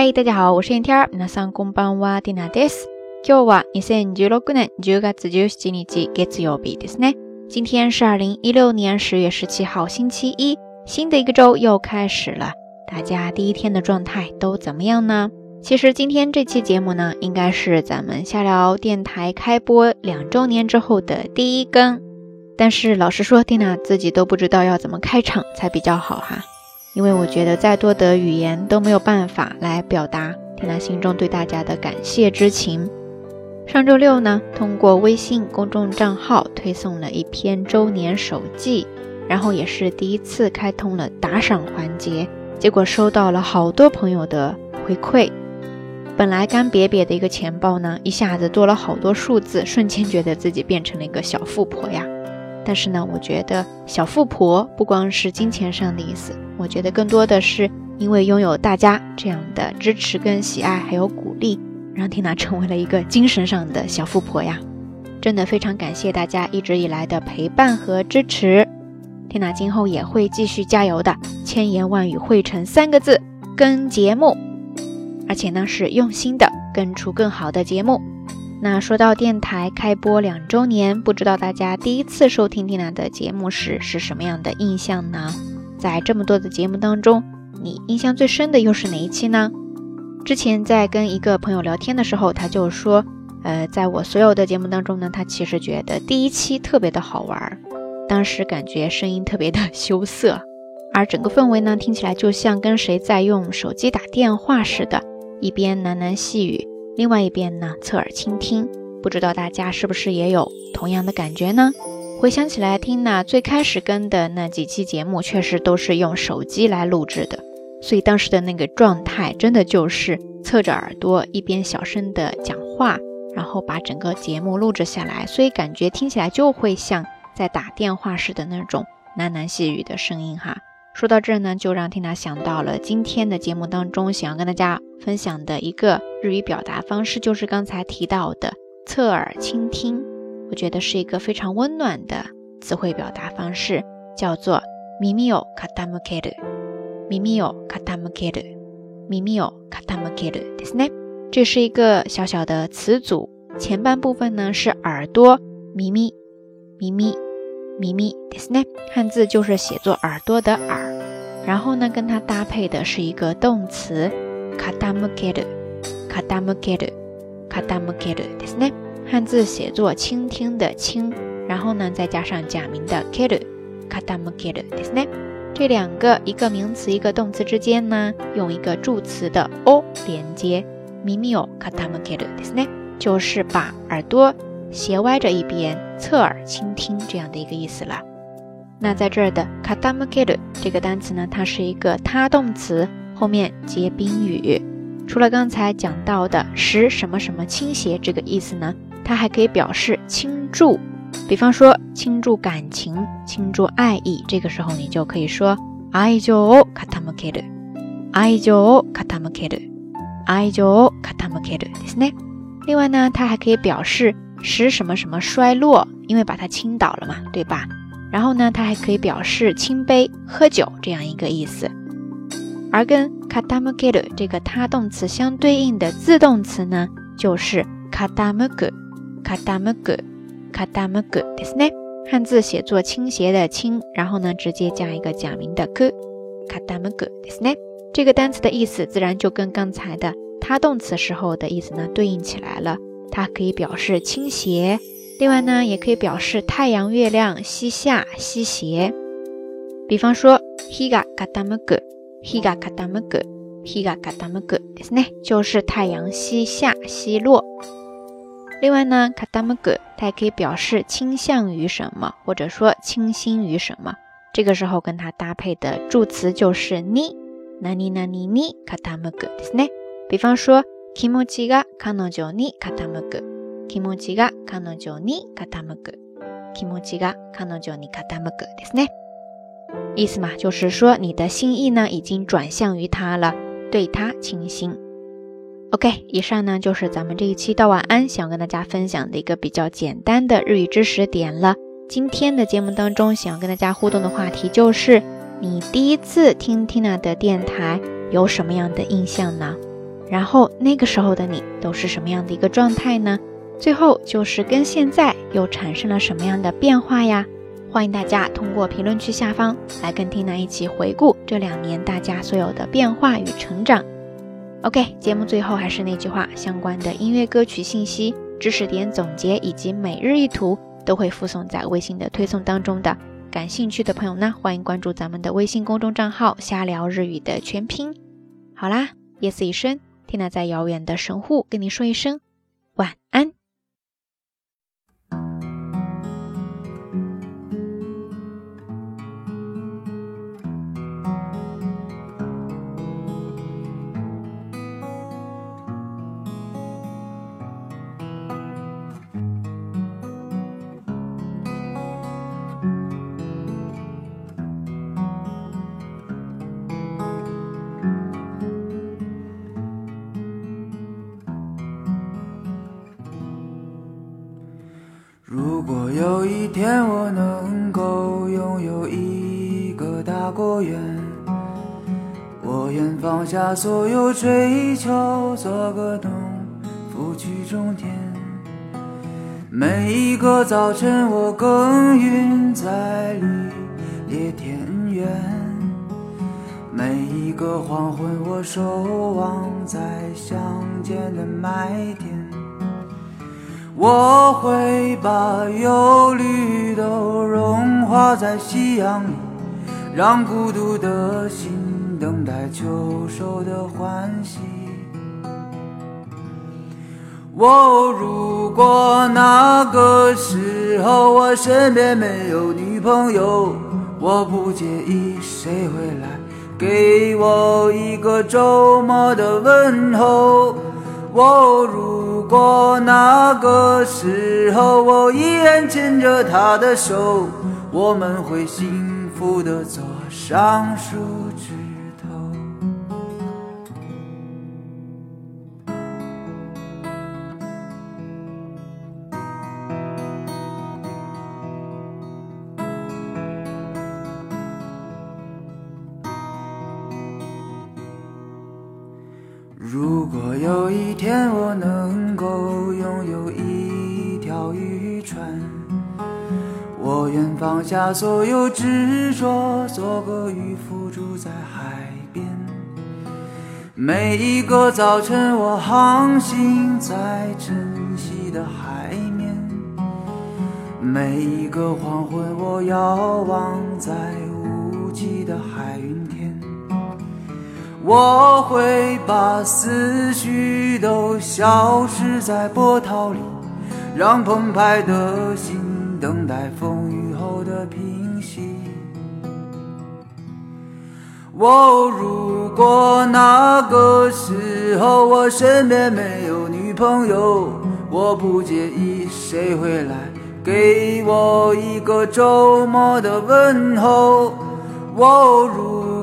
嗨，大家好，我是燕天儿。皆さんこんばんは d i n です。今日は二千十六年十月十七日月曜日ですね。今天是二零一六年十月十七号星期一，新的一个周又开始了。大家第一天的状态都怎么样呢？其实今天这期节目呢，应该是咱们夏聊电台开播两周年之后的第一更。但是老实说蒂娜自己都不知道要怎么开场才比较好哈。因为我觉得再多的语言都没有办法来表达天南心中对大家的感谢之情。上周六呢，通过微信公众账号推送了一篇周年手记，然后也是第一次开通了打赏环节，结果收到了好多朋友的回馈。本来干瘪瘪的一个钱包呢，一下子多了好多数字，瞬间觉得自己变成了一个小富婆呀。但是呢，我觉得小富婆不光是金钱上的意思。我觉得更多的是因为拥有大家这样的支持跟喜爱，还有鼓励，让缇娜成为了一个精神上的小富婆呀！真的非常感谢大家一直以来的陪伴和支持，缇娜今后也会继续加油的。千言万语汇成三个字：跟节目，而且呢是用心的跟出更好的节目。那说到电台开播两周年，不知道大家第一次收听缇娜的节目时是什么样的印象呢？在这么多的节目当中，你印象最深的又是哪一期呢？之前在跟一个朋友聊天的时候，他就说，呃，在我所有的节目当中呢，他其实觉得第一期特别的好玩，当时感觉声音特别的羞涩，而整个氛围呢，听起来就像跟谁在用手机打电话似的，一边喃喃细语，另外一边呢，侧耳倾听。不知道大家是不是也有同样的感觉呢？回想起来，缇娜最开始跟的那几期节目确实都是用手机来录制的，所以当时的那个状态真的就是侧着耳朵一边小声的讲话，然后把整个节目录制下来，所以感觉听起来就会像在打电话似的那种喃喃细语的声音哈。说到这呢，就让缇娜想到了今天的节目当中想要跟大家分享的一个日语表达方式，就是刚才提到的侧耳倾听。我觉得是一个非常温暖的词汇表达方式，叫做“ミミ傾ける”。ミミ傾ける。ミミ傾けるですね。这是一个小小的词组，前半部分呢是耳朵“ミミ”，“ミですね。汉字就是写作耳朵的“耳”，然后呢跟它搭配的是一个动词“傾ける”，“傾ける”，“傾ける”ですね。汉字写作“倾听”的“倾”，然后呢，再加上假名的 k i d o k a t a m k i t u ですね。这两个一个名词，一个动词之间呢，用一个助词的 “o” 连接，“mimi o kata m u k i t u ですね。就是把耳朵斜歪着一边，侧耳倾听这样的一个意思了。那在这儿的 “kata m u k i d u 这个单词呢，它是一个他动词，后面接宾语。除了刚才讲到的“使什么什么倾斜”这个意思呢？它还可以表示倾注，比方说倾注感情、倾注爱意，这个时候你就可以说爱酒卡塔穆 o 鲁，爱酒卡塔 a 凯鲁，爱酒卡塔穆凯鲁，是呢。另外呢，它还可以表示使什么什么衰落，因为把它倾倒了嘛，对吧？然后呢，它还可以表示倾杯喝酒这样一个意思。而跟 k a t a k e 凯鲁这个他动词相对应的自动词呢，就是 k a a t m 塔 k e 卡达木格，卡达木格，对不对？汉字写作倾斜的倾，然后呢，直接加一个假名的 k 卡达木格，对不对？这个单词的意思自然就跟刚才的它动词时候的意思呢对应起来了。它可以表示倾斜，另外呢，也可以表示太阳、月亮西下、西斜。比方说，higa 卡达 g 狗，higa 卡达 g 狗，higa 卡达木狗，对不对？就是太阳西下、西落。另外呢，傾向於什麼，或者說傾心於什麼，這個時候跟它搭配的助詞就是你，なに a にに傾くですね。比方說，気持ちが彼 i に傾く，気持ちが彼女に傾く，気持ちが彼女に傾くですね。意思嘛，就是說你的心意呢已經轉向於他了，對他傾心。OK，以上呢就是咱们这一期道晚安想跟大家分享的一个比较简单的日语知识点了。今天的节目当中，想要跟大家互动的话题就是，你第一次听 Tina 的电台有什么样的印象呢？然后那个时候的你都是什么样的一个状态呢？最后就是跟现在又产生了什么样的变化呀？欢迎大家通过评论区下方来跟 Tina 一起回顾这两年大家所有的变化与成长。OK，节目最后还是那句话，相关的音乐歌曲信息、知识点总结以及每日一图都会附送在微信的推送当中的。感兴趣的朋友呢，欢迎关注咱们的微信公众账号“瞎聊日语”的全拼。好啦，夜色已深，听娜在遥远的神户跟你说一声晚安。有一天我能够拥有一个大果园，我愿放下所有追求，做个农夫去种田。每一个早晨我耕耘在绿野田园，每一个黄昏我守望在乡间的麦田。我会把忧虑都融化在夕阳里，让孤独的心等待秋收的欢喜。我如果那个时候我身边没有女朋友，我不介意谁会来给我一个周末的问候。我如果那个时候我依然牵着她的手，我们会幸福的坐上树枝。如果有一天我能够拥有一条渔船，我愿放下所有执着，做个渔夫住在海边。每一个早晨我航行在晨曦的海面，每一个黄昏我遥望在无际的海云。我会把思绪都消失在波涛里，让澎湃的心等待风雨后的平息。我如果那个时候我身边没有女朋友，我不介意谁会来给我一个周末的问候。我。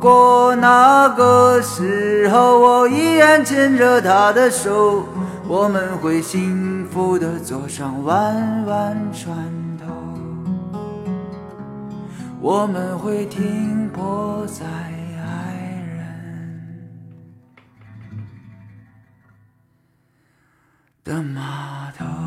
过那个时候我依然牵着她的手，我们会幸福地坐上弯弯船头，我们会停泊在爱人。的码头。